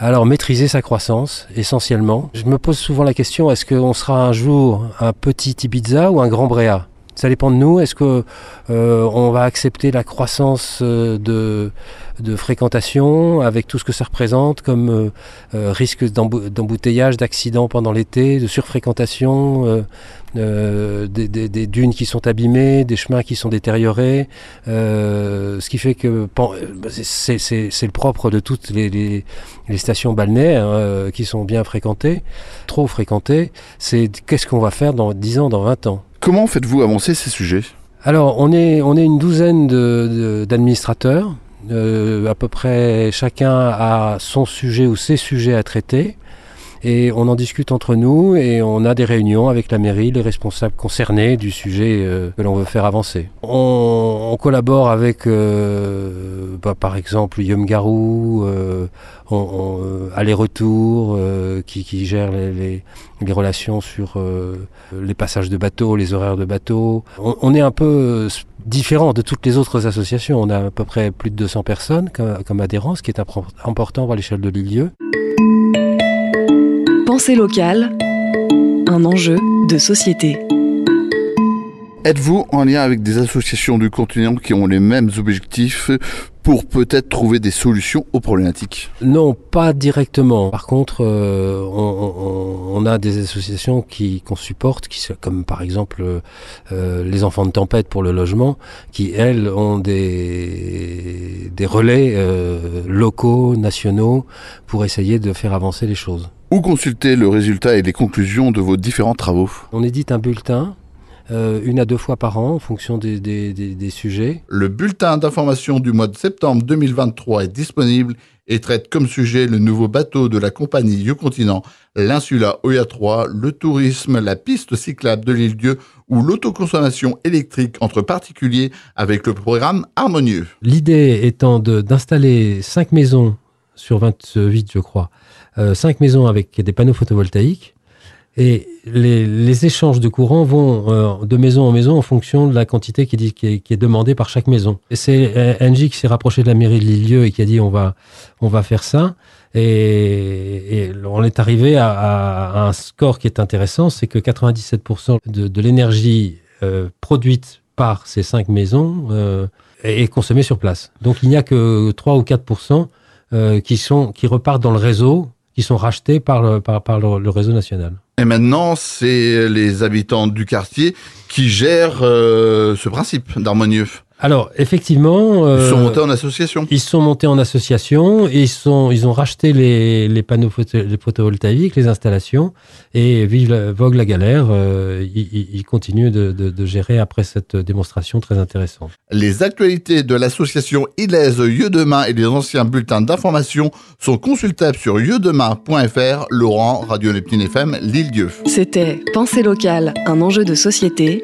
Alors maîtriser sa croissance, essentiellement. Je me pose souvent la question, est-ce qu'on sera un jour un petit Ibiza ou un grand Bréa? Ça dépend de nous. Est-ce que euh, on va accepter la croissance euh, de, fréquentation avec tout ce que ça représente comme euh, risque d'embouteillage, d'accidents pendant l'été, de surfréquentation, des, dunes qui sont abîmées, des chemins qui sont détériorés, ce qui fait que c'est le propre de toutes les, stations balnéaires qui sont bien fréquentées, trop fréquentées. C'est qu'est-ce qu'on va faire dans 10 ans, dans 20 ans? Comment faites-vous avancer ces sujets? Alors, on est, on est une douzaine d'administrateurs. Euh, à peu près chacun a son sujet ou ses sujets à traiter. Et on en discute entre nous et on a des réunions avec la mairie, les responsables concernés du sujet euh, que l'on veut faire avancer. On, collabore avec, euh, bah, par exemple, Yom Garou, aller-retour, qui, qui, gère les, les relations sur euh, les passages de bateaux, les horaires de bateaux. On, est un peu euh, différent de toutes les autres associations. On a à peu près plus de 200 personnes comme, comme adhérents, ce qui est important à l'échelle de l'île Pensée locale, un enjeu de société. Êtes-vous en lien avec des associations du continent qui ont les mêmes objectifs pour peut-être trouver des solutions aux problématiques? Non, pas directement. Par contre, euh, on, a des associations qui qu'on supporte, qui comme par exemple euh, les enfants de tempête pour le logement, qui elles ont des des relais euh, locaux, nationaux, pour essayer de faire avancer les choses. Où consulter le résultat et les conclusions de vos différents travaux On édite un bulletin euh, une à deux fois par an en fonction des, sujets. Le bulletin d'information du mois de septembre 2023 est disponible et traite comme sujet le nouveau bateau de la compagnie You-Continent, l'insula Oya 3, le tourisme, la piste cyclable de l'île Dieu ou l'autoconsommation électrique entre particuliers avec le programme Harmonieux. L'idée étant d'installer cinq maisons sur 28, je crois, cinq maisons avec des panneaux photovoltaïques et les, échanges de courant vont euh, de maison en maison en fonction de la quantité qui, est, demandée par chaque maison. Et c'est euh, Engie qui s'est rapproché de la mairie de Lilieu et qui a dit on va, on va faire ça. Et, on est arrivé à, un score qui est intéressant, c'est que 97% de, l'énergie euh, produite par ces cinq maisons est, consommée sur place. Donc il n'y a que 3 ou 4% qui, sont, qui repartent dans le réseau sont rachetés par le, par le, réseau national. Et maintenant, c'est les habitants du quartier qui gèrent euh, ce principe d'harmonieux. Alors, effectivement. ils sont euh, montés en association. Ils sont montés en association et ils, sont, ils ont racheté les, les panneaux photovoltaïques, les installations. Et vive Vogue la galère, euh, ils, continuent de, de, gérer après cette démonstration très intéressante. Les actualités de l'association Ilaise Demain et les anciens bulletins d'information sont consultables sur yeudemain.fr. Laurent, Radio Neptune FM, Lille-Dieu. C'était Pensée locale, un enjeu de société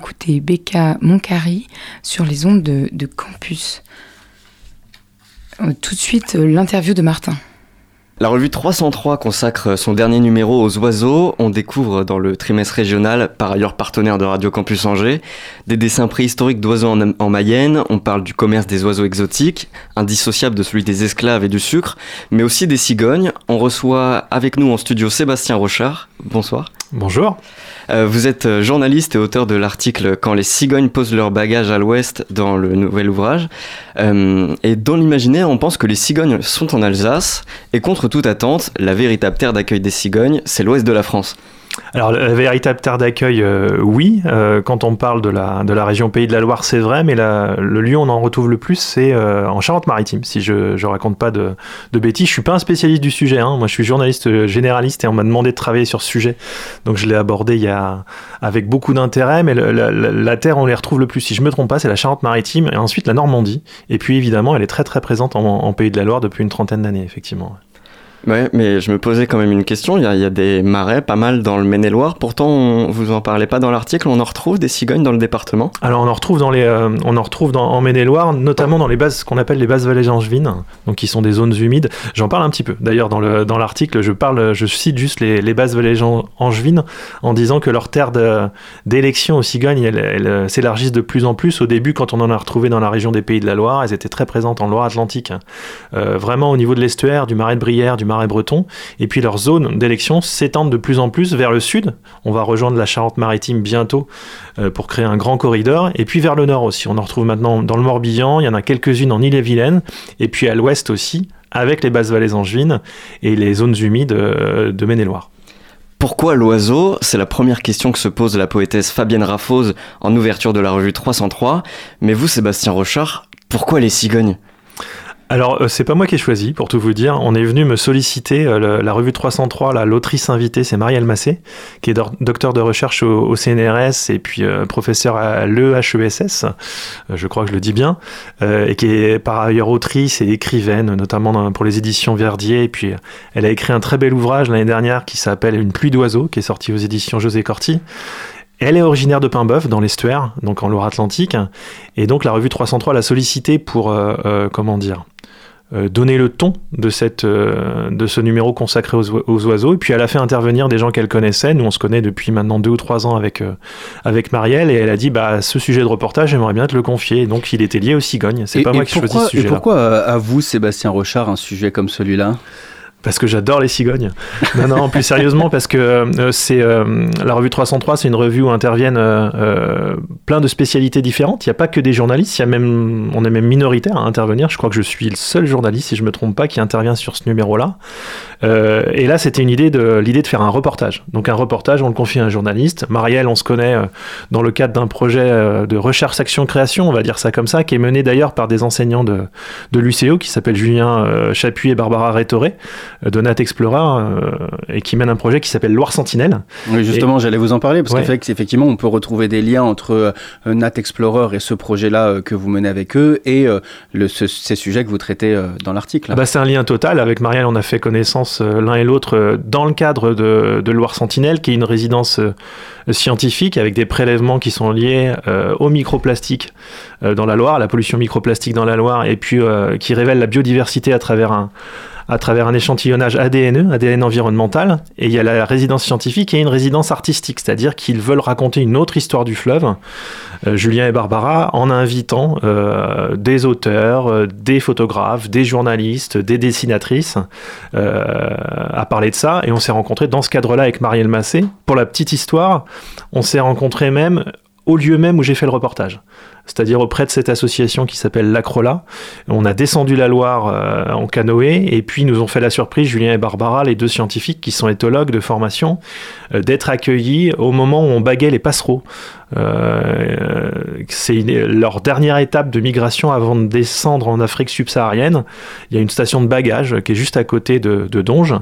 D'écouter Becca Moncari sur les ondes de, campus. Euh, tout de suite, euh, l'interview de Martin. La revue 303 consacre son dernier numéro aux oiseaux. On découvre dans le trimestre régional, par ailleurs partenaire de Radio Campus Angers, des dessins préhistoriques d'oiseaux en, en, Mayenne. On parle du commerce des oiseaux exotiques, indissociable de celui des esclaves et du sucre, mais aussi des cigognes. On reçoit avec nous en studio Sébastien Rochard. Bonsoir. Bonjour. Euh, vous êtes euh, journaliste et auteur de l'article Quand les cigognes posent leur bagage à l'ouest dans le nouvel ouvrage. Euh, et dans l'imaginaire, on pense que les cigognes sont en Alsace. Et contre toute attente, la véritable terre d'accueil des cigognes, c'est l'ouest de la France. alors, la véritable terre d'accueil, oui. Quand on parle de la, de la région Pays de la Loire, c'est vrai, mais la, le lieu où on en retrouve le plus, c'est en Charente-Maritime, si je ne raconte pas de, de, bêtises. Je suis pas un spécialiste du sujet. Hein. Moi, je suis journaliste généraliste et on m'a demandé de travailler sur ce sujet. Donc, je l'ai abordé il y a, avec beaucoup d'intérêt, mais la, terre, on les retrouve le plus, si je me trompe pas, c'est la Charente-Maritime et ensuite la Normandie. Et puis, évidemment, elle est très, très présente en, en Pays de la Loire depuis une trentaine d'années, effectivement. Ouais, mais je me posais quand même une question. Il y a, des marais pas mal dans le Maine-et-Loire. Pourtant, on, vous en parlez pas dans l'article. On en retrouve des cigognes dans le département Alors, on en retrouve, dans les, euh, on en retrouve en Maine-et-Loire, notamment dans les bases, ce qu'on appelle les bases vallées angevines, donc qui sont des zones humides. J'en parle un petit peu. D'ailleurs, dans, le, dans l'article, je, parle, je cite juste les, les bases vallées angevines en disant que leur terre d'élection aux cigognes, elles, elles, s'élargissent de plus en plus. Au début, quand on en a retrouvé dans la région des Pays de la Loire, elles étaient très présentes en Loire-Atlantique. Euh, vraiment au niveau de l'estuaire, du marais de Brière, du marais breton. Et puis leur zone d'élection s'étendent de plus en plus vers le sud. On va rejoindre la Charente-Maritime bientôt euh, pour créer un grand corridor. Et puis vers le nord aussi. On en retrouve maintenant dans le Morbihan. Il y en a quelques-unes en Ille-et-Vilaine. Et puis à l'ouest aussi, avec les basses vallées angevines et les zones humides euh, de Maine-et-Loire. Pourquoi l'oiseau? C'est la première question que se pose la poétesse Fabienne Raffose en ouverture de la revue 303. Mais vous, Sébastien Rochard, pourquoi les cigognes? Alors, euh, c'est pas moi qui ai choisi, pour tout vous dire. On est venu me solliciter, euh, la revue 303, l'autrice invitée, c'est Marielle Massé, qui est docteur de recherche au, au CNRS et puis euh, professeur à l'EHESS, euh, je crois que je le dis bien, et qui est par ailleurs autrice et écrivaine, notamment dans, pour les éditions Verdier. Et puis, elle a écrit un très bel ouvrage l'année dernière qui s'appelle Une pluie d'oiseaux, qui est sorti aux éditions José Corti. Elle est originaire de Paimboeuf, dans l'estuaire, donc en Loire-Atlantique. Et donc la revue 303 l'a sollicité pour, euh, euh, comment dire, euh, donner le ton de, cette, euh, de ce numéro consacré aux, aux, oiseaux. Et puis elle a fait intervenir des gens qu'elle connaissait. Nous, on se connaît depuis maintenant deux ou trois ans avec, euh, avec Marielle. Et elle a dit bah, ce sujet de reportage, j'aimerais bien te le confier. Donc il était lié aux cigognes. C'est pas moi qui choisis ce sujet. Et pourquoi, à vous, Sébastien Rochard, un sujet comme celui-là? Parce que j'adore les cigognes. non, non, plus sérieusement, parce que euh, c'est euh, la revue 303, c'est une revue où interviennent euh, plein de spécialités différentes. Il n'y a pas que des journalistes, il y a même, on est même minoritaire à intervenir. Je crois que je suis le seul journaliste, si je me trompe pas, qui intervient sur ce numéro-là. et là, c'était une idée de l'idée de faire un reportage. Donc un reportage, on le confie à un journaliste. Marielle, on se connaît dans le cadre d'un projet de recherche action création, on va dire ça comme ça, qui est mené d'ailleurs par des enseignants de, de l'UCO qui s'appellent Julien Chapuis et Barbara Rétoré de Nat Explorer euh, et qui mène un projet qui s'appelle Loire Sentinelle. Oui, justement, j'allais vous en parler parce ouais. qu'effectivement, on peut retrouver des liens entre euh, Nat Explorer et ce projet-là euh, que vous menez avec eux et le, ce, ces sujets que vous traitez dans l'article. Ah bah, c'est un lien total. Avec Marielle, on a fait connaissance l'un et l'autre dans le cadre de, de, Loire Sentinelle, qui est une résidence scientifique avec des prélèvements qui sont liés au microplastique dans la Loire, à la pollution microplastique dans la Loire, et puis qui révèle la biodiversité à travers un à travers un échantillonnage ADNE, ADN environnemental, et il y a la résidence scientifique et une résidence artistique, c'est-à-dire qu'ils veulent raconter une autre histoire du fleuve, euh, Julien et Barbara, en invitant euh, des auteurs, euh, des photographes, des journalistes, des dessinatrices à parler de ça, et on s'est rencontrés dans ce cadre-là avec Marielle Massé. Pour la petite histoire, on s'est rencontrés même au lieu même où j'ai fait le reportage c'est-à-dire auprès de cette association qui s'appelle l'Acrola. On a descendu la Loire euh, en canoë et puis nous ont fait la surprise, Julien et Barbara, les deux scientifiques qui sont éthologues de formation, euh, d'être accueillis au moment où on baguait les passereaux. Euh, c'est leur dernière étape de migration avant de descendre en Afrique subsaharienne. Il y a une station de bagages qui est juste à côté de, de Donge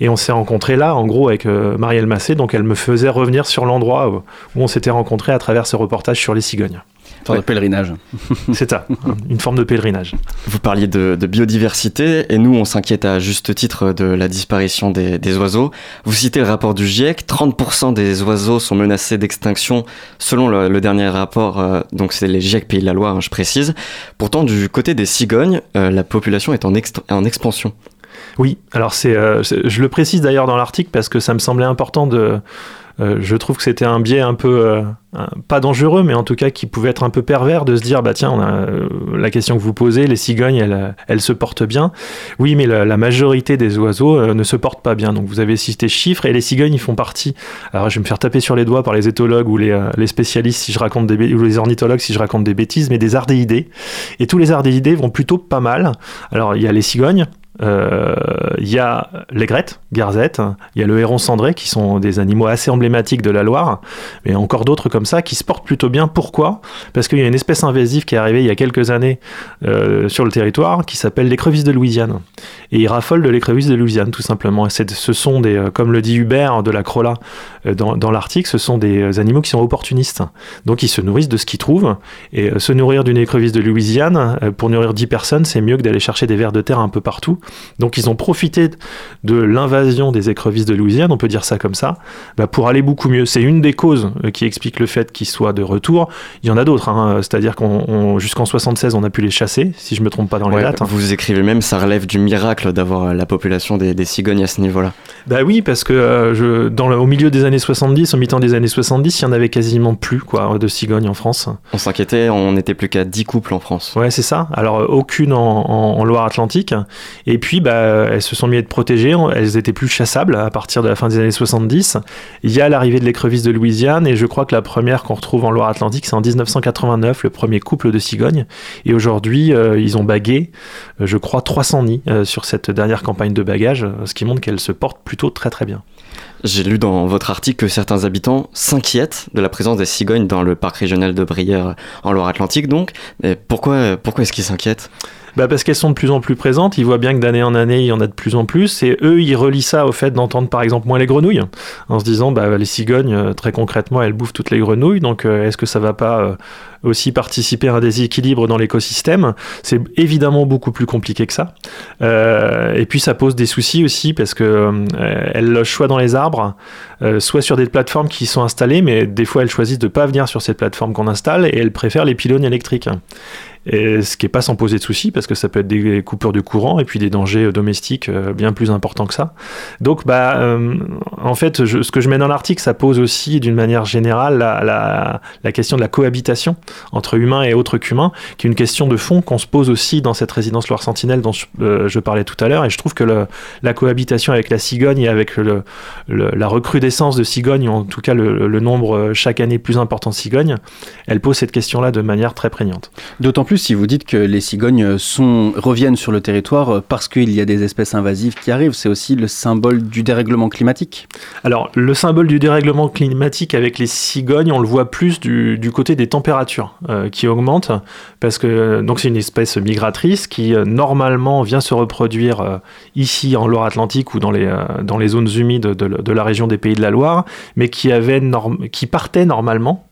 et on s'est rencontrés là, en gros, avec Marielle Massé. Donc elle me faisait revenir sur l'endroit où on s'était rencontrés à travers ce reportage sur les cigognes. Une forme ouais. de pèlerinage. C'est ça, une forme de pèlerinage. Vous parliez de, de biodiversité et nous, on s'inquiète à juste titre de la disparition des, des, oiseaux. Vous citez le rapport du GIEC, 30% des oiseaux sont menacés d'extinction selon le, le, dernier rapport, euh, donc c'est les GIEC Pays de la Loire, hein, je précise. Pourtant, du côté des cigognes, euh, la population est en, en expansion. Oui, alors c'est, euh, je le précise d'ailleurs dans l'article parce que ça me semblait important de euh, je trouve que c'était un biais un peu euh, pas dangereux, mais en tout cas qui pouvait être un peu pervers de se dire bah tiens, euh, la question que vous posez, les cigognes, elles, se portent bien. Oui, mais la, majorité des oiseaux ne se portent pas bien. Donc vous avez cité chiffres et les cigognes, ils font partie. Alors je vais me faire taper sur les doigts par les éthologues ou les, les spécialistes si je raconte des ou les ornithologues si je raconte des bêtises, mais des ardéidés. Et tous les ardéidés vont plutôt pas mal. Alors il y a les cigognes euh, il y a l'aigrette, garzette, il y a le héron cendré, qui sont des animaux assez emblématiques de la Loire, mais encore d'autres comme ça qui se portent plutôt bien. Pourquoi? Parce qu'il y a une espèce invasive qui est arrivée il y a quelques années euh, sur le territoire qui s'appelle l'écrevisse de Louisiane. Et ils raffolent de l'écrevisse de Louisiane, tout simplement. Et ce sont des, euh, comme le dit Hubert de la Crola dans, dans l'Arctique, ce sont des animaux qui sont opportunistes. Donc ils se nourrissent de ce qu'ils trouvent. Et se nourrir d'une écrevisse de Louisiane, pour nourrir 10 personnes, c'est mieux que d'aller chercher des vers de terre un peu partout. Donc ils ont profité de l'invasion des écrevisses de Louisiane, on peut dire ça comme ça, bah, pour aller beaucoup mieux. C'est une des causes euh, qui explique le fait qu'ils soient de retour. Il y en a d'autres, hein. c'est-à-dire qu'on jusqu'en 76 on a pu les chasser, si je me trompe pas dans les dates. Hein. Vous écrivez même, ça relève du miracle d'avoir la population des, cigognes à ce niveau-là. Bah oui, parce que euh, je, dans au milieu des années 70, au mi-temps des années 70, il y en avait quasiment plus quoi, de cigognes en France. On s'inquiétait, on n'était plus qu'à 10 couples en France. Ouais, c'est ça. Alors euh, aucune en, en Loire-Atlantique. Et puis, bah, elles se sont mis à être protégées, elles étaient plus chassables à partir de la fin des années 70. Il y a l'arrivée de l'écrevisse de Louisiane, et je crois que la première qu'on retrouve en Loire-Atlantique, c'est en 1989, le premier couple de cigognes. Et aujourd'hui, euh, ils ont bagué, euh, je crois, 300 nids euh, sur cette dernière campagne de bagage, ce qui montre qu'elles se portent plutôt très très bien. J'ai lu dans votre article que certains habitants s'inquiètent de la présence des cigognes dans le parc régional de Brière en Loire-Atlantique donc. Pourquoi, pourquoi est-ce qu'ils s'inquiètent? Bah Parce qu'elles sont de plus en plus présentes. Ils voient bien que d'année en année, il y en a de plus en plus. Et eux, ils relient ça au fait d'entendre par exemple moins les grenouilles, en se disant, bah, les cigognes, euh, très concrètement, elles bouffent toutes les grenouilles. Donc, euh, est-ce que ça va pas euh, aussi participer à un déséquilibre dans l'écosystème C'est évidemment beaucoup plus compliqué que ça. et puis, ça pose des soucis aussi parce que elles logent soit dans les arbres, soit sur des plateformes qui sont installées, mais des fois, elles choisissent de pas venir sur ces plateformes qu'on installe et elles préfèrent les pylônes électriques ce qui n'est pas sans poser de soucis parce que ça peut être des coupures de courant et puis des dangers euh, domestiques euh, bien plus importants que ça. Donc, bah, euh, en fait, ce que je mets dans l'article, ça pose aussi d'une manière générale la, question de la cohabitation entre humains et autres qu'humains, qui est une question de fond qu'on se pose aussi dans cette résidence Loire Sentinelle dont je, parlais tout à l'heure. Et je trouve que le, la cohabitation avec la cigogne et avec le, la recrudescence de cigognes, ou en tout cas le, nombre chaque année plus important de cigognes, elle pose cette question-là de manière très prégnante. D'autant plus si vous dites que les cigognes sont, reviennent sur le territoire parce qu'il y a des espèces invasives qui arrivent. C'est aussi le symbole du dérèglement climatique. Alors, le symbole du dérèglement climatique avec les cigognes, on le voit plus du, côté des températures euh, qui augmentent, parce que donc c'est une espèce migratrice qui euh, normalement vient se reproduire euh, ici en Loire-Atlantique ou dans les, dans les zones humides de, la région des Pays de la Loire, mais qui, avait qui partait normalement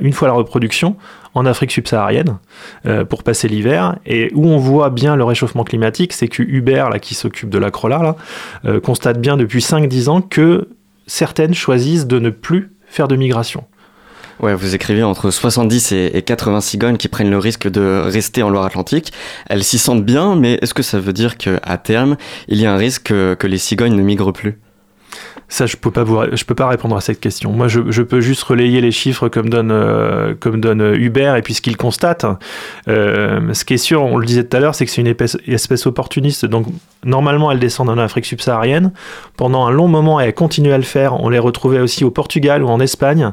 une fois la reproduction en Afrique subsaharienne euh, pour passer l'hiver. Et où on voit bien le réchauffement climatique, c'est que Hubert, là, qui s'occupe de la Crola, là, euh, constate bien depuis 5-10 ans que certaines choisissent de ne plus faire de migration. Ouais, vous écrivez entre 70 et 80 cigognes qui prennent le risque de rester en Loire-Atlantique. Elles s'y sentent bien, mais est-ce que ça veut dire qu'à terme, il y a un risque que les cigognes ne migrent plus? Ça, je peux pas vous, je peux pas répondre à cette question. Moi, je, peux juste relayer les chiffres comme donne, euh, donne Hubert et puis ce qu'il constate. Euh, ce qui est sûr, on le disait tout à l'heure, c'est que c'est une espèce, espèce, opportuniste. Donc, normalement, elle descend en Afrique subsaharienne. Pendant un long moment, elle continue à le faire. On les retrouvait aussi au Portugal ou en Espagne.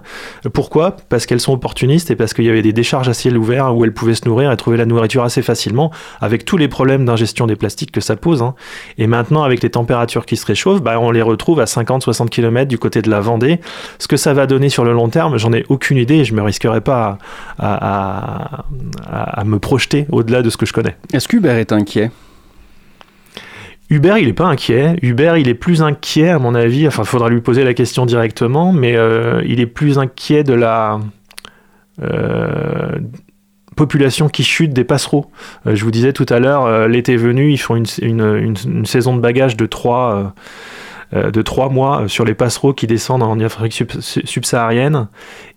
Pourquoi? Parce qu'elles sont opportunistes et parce qu'il y avait des décharges à ciel ouvert où elles pouvaient se nourrir et trouver la nourriture assez facilement, avec tous les problèmes d'ingestion des plastiques que ça pose. Hein. Et maintenant, avec les températures qui se réchauffent, bah, on les retrouve à 50 60 km du côté de la Vendée. Ce que ça va donner sur le long terme, j'en ai aucune idée et je me risquerai pas à, à, me projeter au-delà de ce que je connais. Est-ce qu'Hubert est inquiet? Hubert, il n'est pas inquiet. Hubert, il est plus inquiet, à mon avis. Enfin, il faudra lui poser la question directement, mais euh, il est plus inquiet de la euh, population qui chute des passereaux. Euh, je vous disais tout à l'heure, l'été venu, ils font une, une, une, saison de bagages de trois euh, de trois mois euh, sur les passereaux qui descendent en Afrique subsaharienne.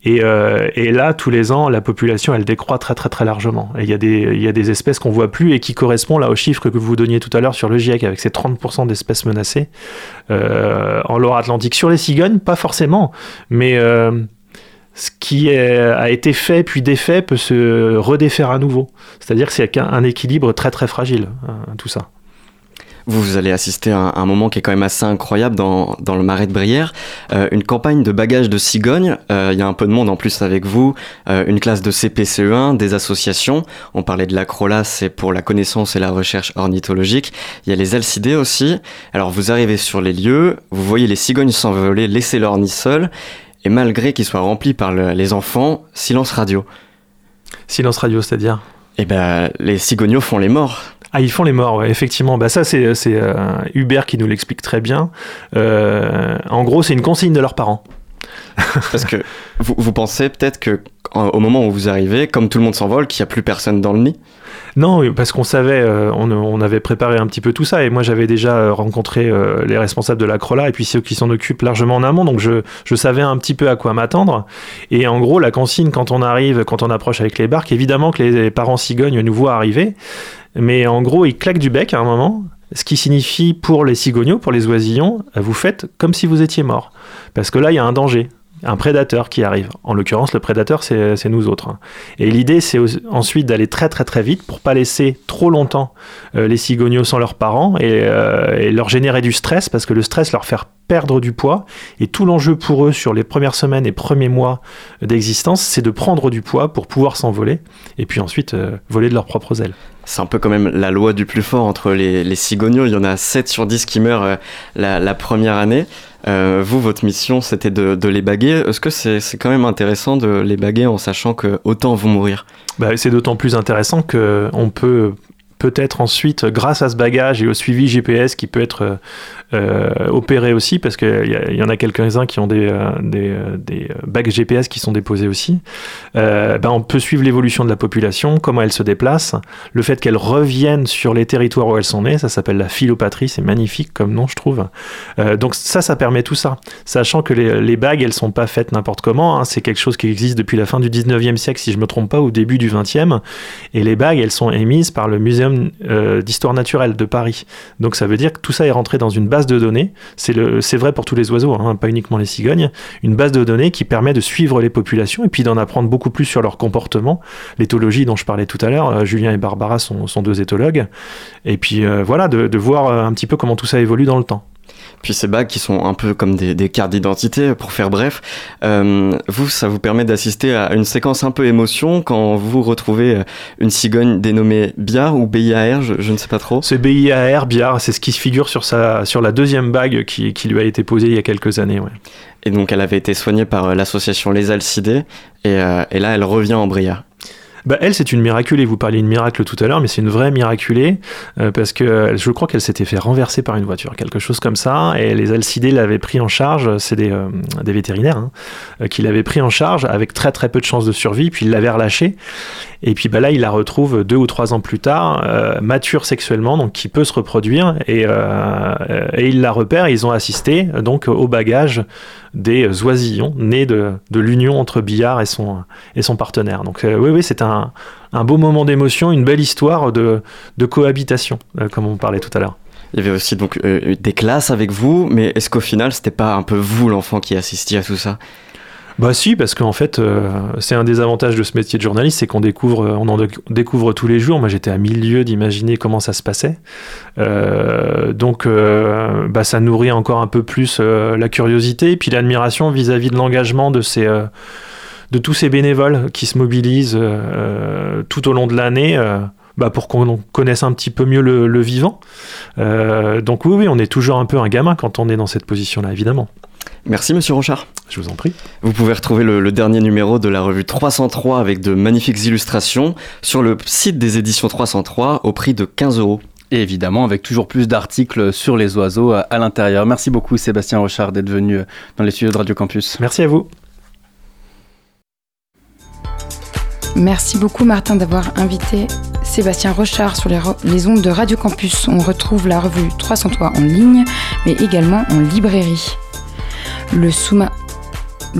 Et, euh, et, là, tous les ans, la population, elle décroît très très très largement. Et il y, a des, y a des espèces qu'on voit plus et qui correspondent là au chiffre que vous donniez tout à l'heure sur le GIEC, avec ces 30% d'espèces menacées. en Loire-Atlantique, sur les cigognes, pas forcément, mais ce qui a été fait puis défait peut se redéfaire à nouveau. C'est-à-dire que c'est un équilibre très très fragile, hein, tout ça. Vous, allez assister à un, moment qui est quand même assez incroyable dans, dans le marais de Brière. Euh, une campagne de bagages de cigognes. Euh, il y a un peu de monde en plus avec vous. Euh, une classe de CPCE1, des associations. On parlait de l'acrolas, c'est pour la connaissance et la recherche ornithologique. Il y a les alcidés aussi. Alors vous arrivez sur les lieux, vous voyez les cigognes s'envoler, laisser leur nid seul. Et malgré qu'ils soient remplis par les enfants, silence radio. Silence radio, c'est-à-dire? Eh ben, les cigognos font les morts. Ah, ils font les morts, ouais, effectivement. Bah, ça, c'est euh, Hubert qui nous l'explique très bien. Euh, en gros, c'est une consigne de leurs parents. Parce que vous, pensez peut-être que au moment où vous arrivez, comme tout le monde s'envole, qu'il n'y a plus personne dans le nid? Non, parce qu'on savait, euh, on, avait préparé un petit peu tout ça, et moi j'avais déjà euh, rencontré euh, les responsables de la Crola et puis ceux qui s'en occupent largement en amont, donc je, savais un petit peu à quoi m'attendre. Et en gros, la consigne quand on arrive, quand on approche avec les barques, évidemment que les parents cigognes nous voient arriver, mais en gros, ils claquent du bec à un moment, ce qui signifie pour les cigognos, pour les oisillons, vous faites comme si vous étiez mort. Parce que là, il y a un danger un prédateur qui arrive. En l'occurrence, le prédateur, c'est nous autres. Et l'idée, c'est ensuite d'aller très très très vite pour pas laisser trop longtemps euh, les cigognos sans leurs parents euh, et, leur générer du stress, parce que le stress leur fait perdre du poids. Et tout l'enjeu pour eux sur les premières semaines et premiers mois d'existence, c'est de prendre du poids pour pouvoir s'envoler et puis ensuite euh, voler de leurs propres ailes. C'est un peu quand même la loi du plus fort entre les, les cigognos. Il y en a 7 sur 10 qui meurent la, la première année. Euh, vous, votre mission, c'était de, les baguer. Est-ce que c'est quand même intéressant de les baguer en sachant que autant vont mourir? Bah, C'est d'autant plus intéressant qu'on peut peut-être ensuite, grâce à ce bagage et au suivi GPS qui peut être euh, opéré aussi, parce qu'il y, en a quelques-uns qui ont des, euh, des, euh, des, GPS qui sont déposés aussi, ben on peut suivre l'évolution de la population, comment elle se déplace, le fait qu'elle revienne sur les territoires où elles sont nées, ça s'appelle la philopatrie, c'est magnifique comme nom, je trouve. donc ça, ça permet tout ça, sachant que les, les bagues, elles sont pas faites n'importe comment, hein, c'est quelque chose qui existe depuis la fin du 19e siècle, si je me trompe pas, au début du 20e, et les bagues, elles sont émises par le Muséum d'histoire naturelle de Paris. Donc ça veut dire que tout ça est rentré dans une base de données, c'est vrai pour tous les oiseaux, hein, pas uniquement les cigognes, une base de données qui permet de suivre les populations et puis d'en apprendre beaucoup plus sur leur comportement. L'éthologie dont je parlais tout à l'heure, euh, Julien et Barbara sont, deux éthologues, et puis euh, voilà, de voir euh, un petit peu comment tout ça évolue dans le temps. Puis ces bagues qui sont un peu comme des, cartes d'identité, pour faire bref. Euh, vous, ça vous permet d'assister à une séquence un peu émotion quand vous retrouvez euh, une cigogne dénommée Biard ou BIAR, je, je ne sais pas trop. C'est BIAR, Biard, c'est ce qui se figure sur, sa, sur la deuxième bague qui, qui lui a été posée il y a quelques années. Ouais. Et donc elle avait été soignée par euh, l'association Les Alcidés, et, et là elle revient en Briard. Bah, elle, c'est une miraculée. Vous parliez de miracle tout à l'heure, mais c'est une vraie miraculée euh, parce que je crois qu'elle s'était fait renverser par une voiture, quelque chose comme ça. Et les Alcidés l'avaient pris en charge. C'est des, euh, vétérinaires hein, euh, qui l'avaient pris en charge avec très très peu de chances de survie. Puis ils l'avaient relâché. Et puis bah, là, il la retrouve deux ou trois ans plus tard, mature sexuellement, donc qui peut se reproduire. Et, et ils la repèrent. ils ont assisté donc au bagage des oisillons nés de, de l'union entre Billard et son, et son partenaire. Donc oui, oui, c'est un un, beau moment d'émotion, une belle histoire de, cohabitation, euh, comme on parlait tout à l'heure. Il y avait aussi donc euh, des classes avec vous, mais est-ce qu'au final, c'était pas un peu vous l'enfant qui assistiez à tout ça? Bah si, parce qu'en fait, euh, c'est un des avantages de ce métier de journaliste, c'est qu'on découvre, on en découvre tous les jours. Moi, j'étais à mille lieues d'imaginer comment ça se passait. donc, bah, ça nourrit encore un peu plus la curiosité et puis l'admiration vis-à-vis de l'engagement de ces de tous ces bénévoles qui se mobilisent euh, tout au long de l'année. Euh, bah pour qu'on connaisse un petit peu mieux le, vivant. Euh, donc oui, oui, on est toujours un peu un gamin quand on est dans cette position-là, évidemment. Merci Monsieur Rochard. Je vous en prie. Vous pouvez retrouver le, le, dernier numéro de la revue 303 avec de magnifiques illustrations sur le site des éditions 303 au prix de 15 euros. Et évidemment, avec toujours plus d'articles sur les oiseaux à l'intérieur. Merci beaucoup Sébastien Rochard d'être venu dans les studios de Radio Campus. Merci à vous. Merci beaucoup Martin d'avoir invité Sébastien Rochard sur les, ondes de Radio Campus. On retrouve la revue 303 en ligne, mais également en librairie. Le,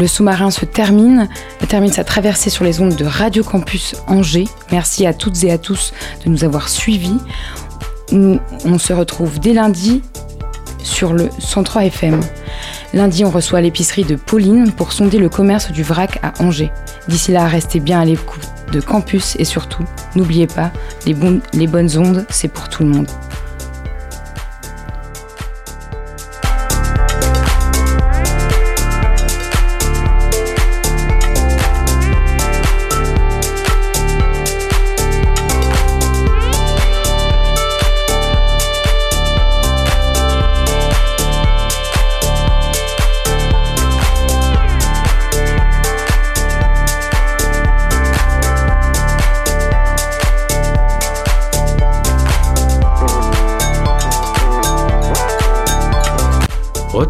sous-marin se termine, termine sa traversée sur les ondes de Radio Campus Angers. Merci à toutes et à tous de nous avoir suivis. On se retrouve dès lundi sur le 103 FM. Lundi, on reçoit l'épicerie de Pauline pour sonder le commerce du vrac à Angers. D'ici là, restez bien à l'écoute de Campus et surtout, n'oubliez pas, les, les bonnes ondes, c'est pour tout le monde.